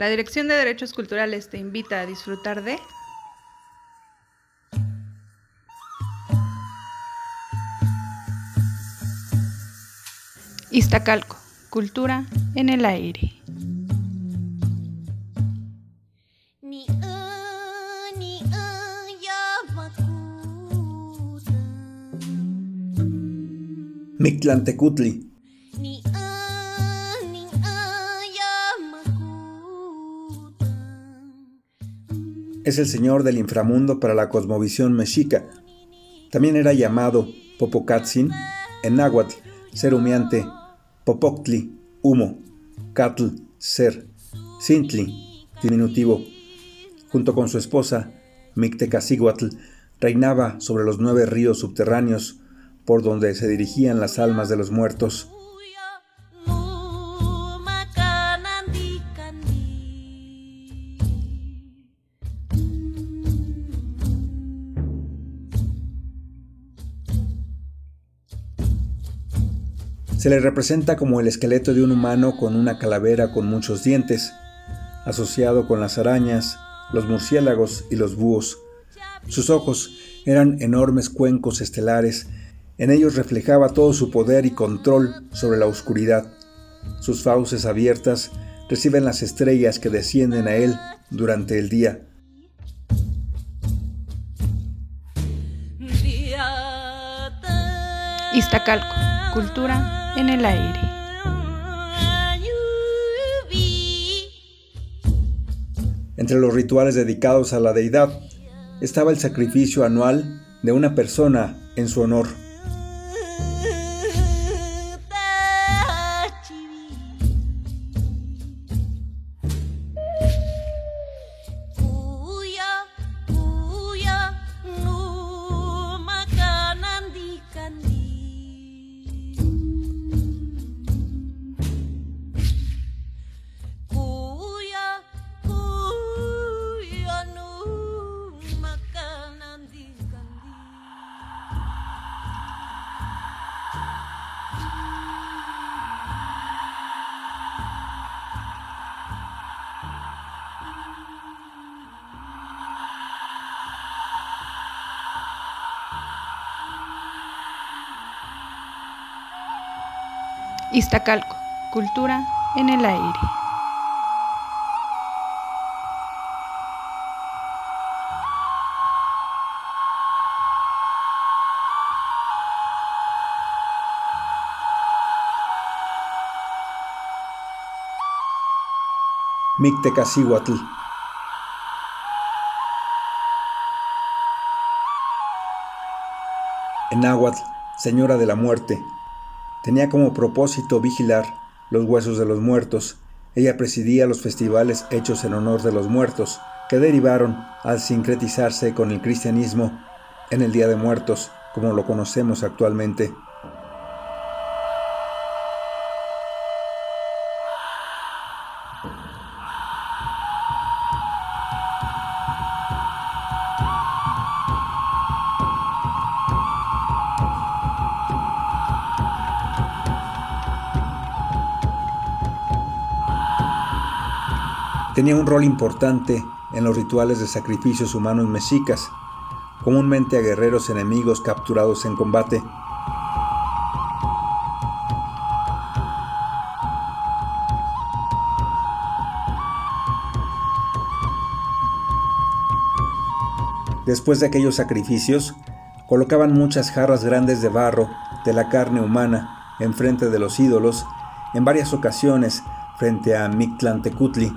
La Dirección de Derechos Culturales te invita a disfrutar de Iztacalco, cultura en el aire. Mictlantecutli. Es el señor del inframundo para la cosmovisión mexica. También era llamado Popocatzin en náhuatl, ser humeante, Popoctli, humo, Catl, ser, Sintli, diminutivo. Junto con su esposa, Mictecaciguatl, reinaba sobre los nueve ríos subterráneos por donde se dirigían las almas de los muertos. Se le representa como el esqueleto de un humano con una calavera con muchos dientes, asociado con las arañas, los murciélagos y los búhos. Sus ojos eran enormes cuencos estelares en ellos reflejaba todo su poder y control sobre la oscuridad. Sus fauces abiertas reciben las estrellas que descienden a él durante el día. Iztacalco, cultura en el aire. Entre los rituales dedicados a la deidad estaba el sacrificio anual de una persona en su honor. Iztacalco, cultura en el aire. Mictecacíhuatl. En Señora de la Muerte. Tenía como propósito vigilar los huesos de los muertos. Ella presidía los festivales hechos en honor de los muertos, que derivaron al sincretizarse con el cristianismo en el Día de Muertos, como lo conocemos actualmente. Tenía un rol importante en los rituales de sacrificios humanos mexicas, comúnmente a guerreros enemigos capturados en combate. Después de aquellos sacrificios, colocaban muchas jarras grandes de barro de la carne humana enfrente de los ídolos, en varias ocasiones frente a Mictlantecutli,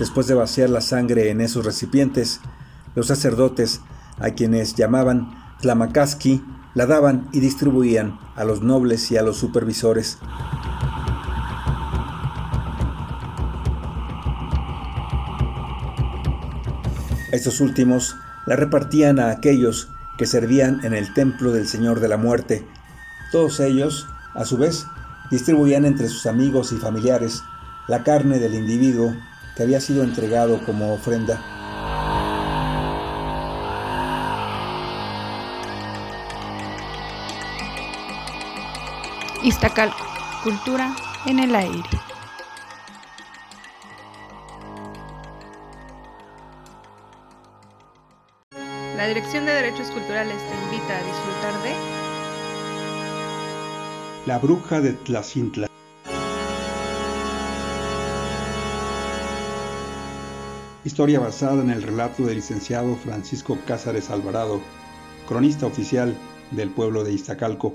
Después de vaciar la sangre en esos recipientes, los sacerdotes, a quienes llamaban Tlamakaski, la daban y distribuían a los nobles y a los supervisores. Estos últimos la repartían a aquellos que servían en el templo del Señor de la Muerte. Todos ellos, a su vez, distribuían entre sus amigos y familiares la carne del individuo que había sido entregado como ofrenda. Iztacalco, cultura en el aire. La Dirección de Derechos Culturales te invita a disfrutar de La bruja de Tlacintla. Historia basada en el relato del licenciado Francisco Cázares Alvarado, cronista oficial del pueblo de Iztacalco.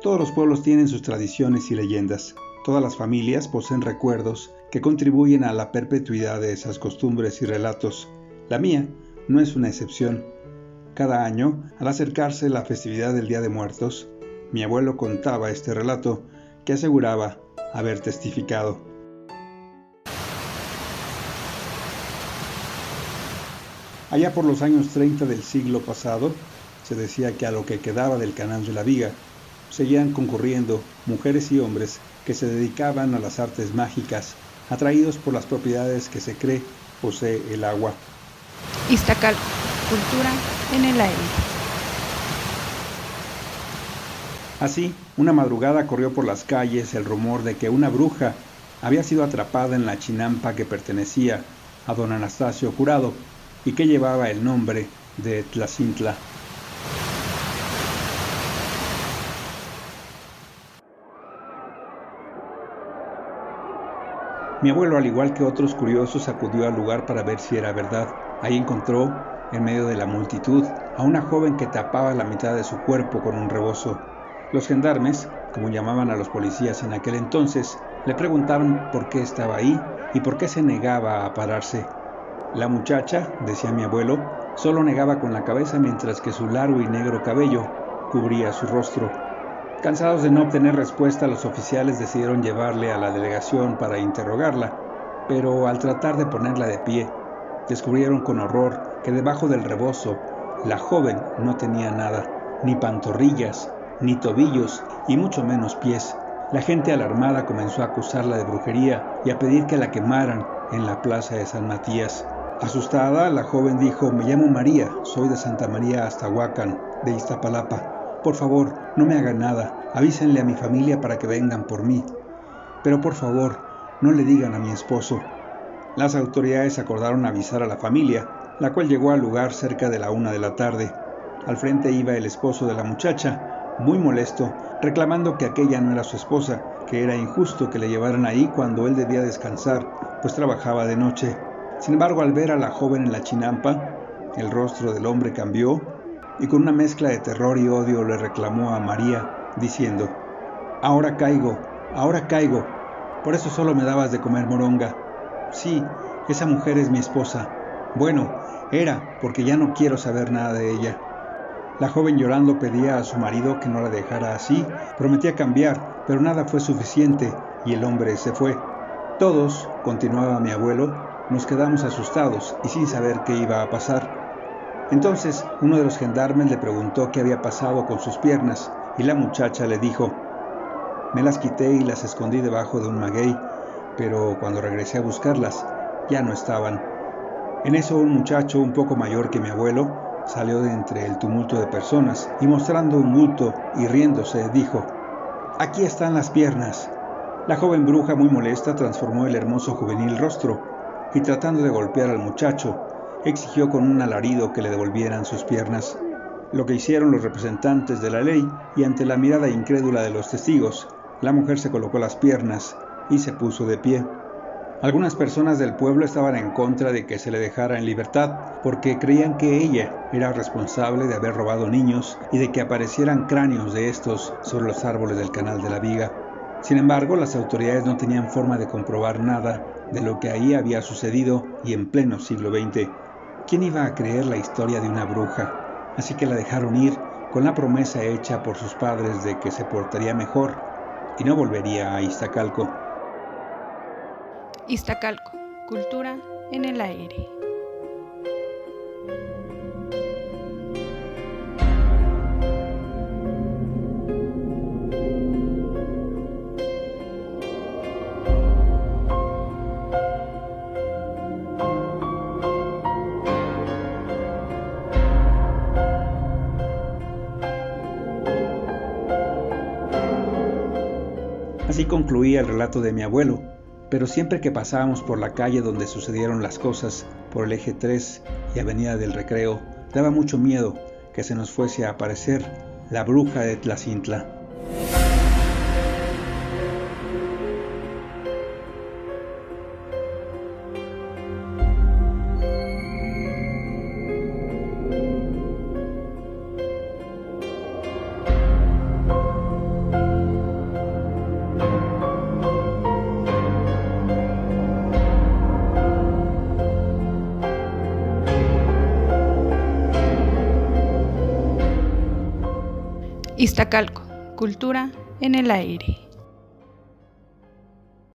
Todos los pueblos tienen sus tradiciones y leyendas. Todas las familias poseen recuerdos que contribuyen a la perpetuidad de esas costumbres y relatos. La mía no es una excepción. Cada año, al acercarse la festividad del Día de Muertos, mi abuelo contaba este relato que aseguraba haber testificado. Allá por los años 30 del siglo pasado, se decía que a lo que quedaba del canal de la Viga seguían concurriendo mujeres y hombres que se dedicaban a las artes mágicas, atraídos por las propiedades que se cree posee el agua. Iztacalco, cultura en el aire. Así, una madrugada corrió por las calles el rumor de que una bruja había sido atrapada en la chinampa que pertenecía a don Anastasio Jurado y que llevaba el nombre de Tlacintla. Mi abuelo, al igual que otros curiosos, acudió al lugar para ver si era verdad. Ahí encontró, en medio de la multitud, a una joven que tapaba la mitad de su cuerpo con un rebozo. Los gendarmes, como llamaban a los policías en aquel entonces, le preguntaban por qué estaba ahí y por qué se negaba a pararse. La muchacha, decía mi abuelo, solo negaba con la cabeza mientras que su largo y negro cabello cubría su rostro. Cansados de no obtener respuesta, los oficiales decidieron llevarle a la delegación para interrogarla, pero al tratar de ponerla de pie, descubrieron con horror que debajo del rebozo la joven no tenía nada, ni pantorrillas, ni tobillos, y mucho menos pies. La gente alarmada comenzó a acusarla de brujería y a pedir que la quemaran en la plaza de San Matías. Asustada, la joven dijo, me llamo María, soy de Santa María Aztahuacán, de Iztapalapa. Por favor, no me hagan nada. Avísenle a mi familia para que vengan por mí. Pero por favor, no le digan a mi esposo. Las autoridades acordaron avisar a la familia, la cual llegó al lugar cerca de la una de la tarde. Al frente iba el esposo de la muchacha, muy molesto, reclamando que aquella no era su esposa, que era injusto que le llevaran ahí cuando él debía descansar, pues trabajaba de noche. Sin embargo, al ver a la joven en la chinampa, el rostro del hombre cambió y con una mezcla de terror y odio le reclamó a María, diciendo, Ahora caigo, ahora caigo, por eso solo me dabas de comer moronga. Sí, esa mujer es mi esposa. Bueno, era, porque ya no quiero saber nada de ella. La joven llorando pedía a su marido que no la dejara así, prometía cambiar, pero nada fue suficiente y el hombre se fue. Todos, continuaba mi abuelo, nos quedamos asustados y sin saber qué iba a pasar. Entonces uno de los gendarmes le preguntó qué había pasado con sus piernas y la muchacha le dijo, me las quité y las escondí debajo de un maguey, pero cuando regresé a buscarlas ya no estaban. En eso un muchacho un poco mayor que mi abuelo salió de entre el tumulto de personas y mostrando un bulto y riéndose dijo, aquí están las piernas. La joven bruja muy molesta transformó el hermoso juvenil rostro y tratando de golpear al muchacho, exigió con un alarido que le devolvieran sus piernas, lo que hicieron los representantes de la ley y ante la mirada incrédula de los testigos, la mujer se colocó las piernas y se puso de pie. Algunas personas del pueblo estaban en contra de que se le dejara en libertad porque creían que ella era responsable de haber robado niños y de que aparecieran cráneos de estos sobre los árboles del canal de la viga. Sin embargo, las autoridades no tenían forma de comprobar nada de lo que ahí había sucedido y en pleno siglo XX. ¿Quién iba a creer la historia de una bruja? Así que la dejaron ir con la promesa hecha por sus padres de que se portaría mejor y no volvería a Iztacalco. Iztacalco, cultura en el aire. Así concluía el relato de mi abuelo, pero siempre que pasábamos por la calle donde sucedieron las cosas, por el eje 3 y Avenida del Recreo, daba mucho miedo que se nos fuese a aparecer la bruja de Tlacintla. Iztacalco, cultura en el aire.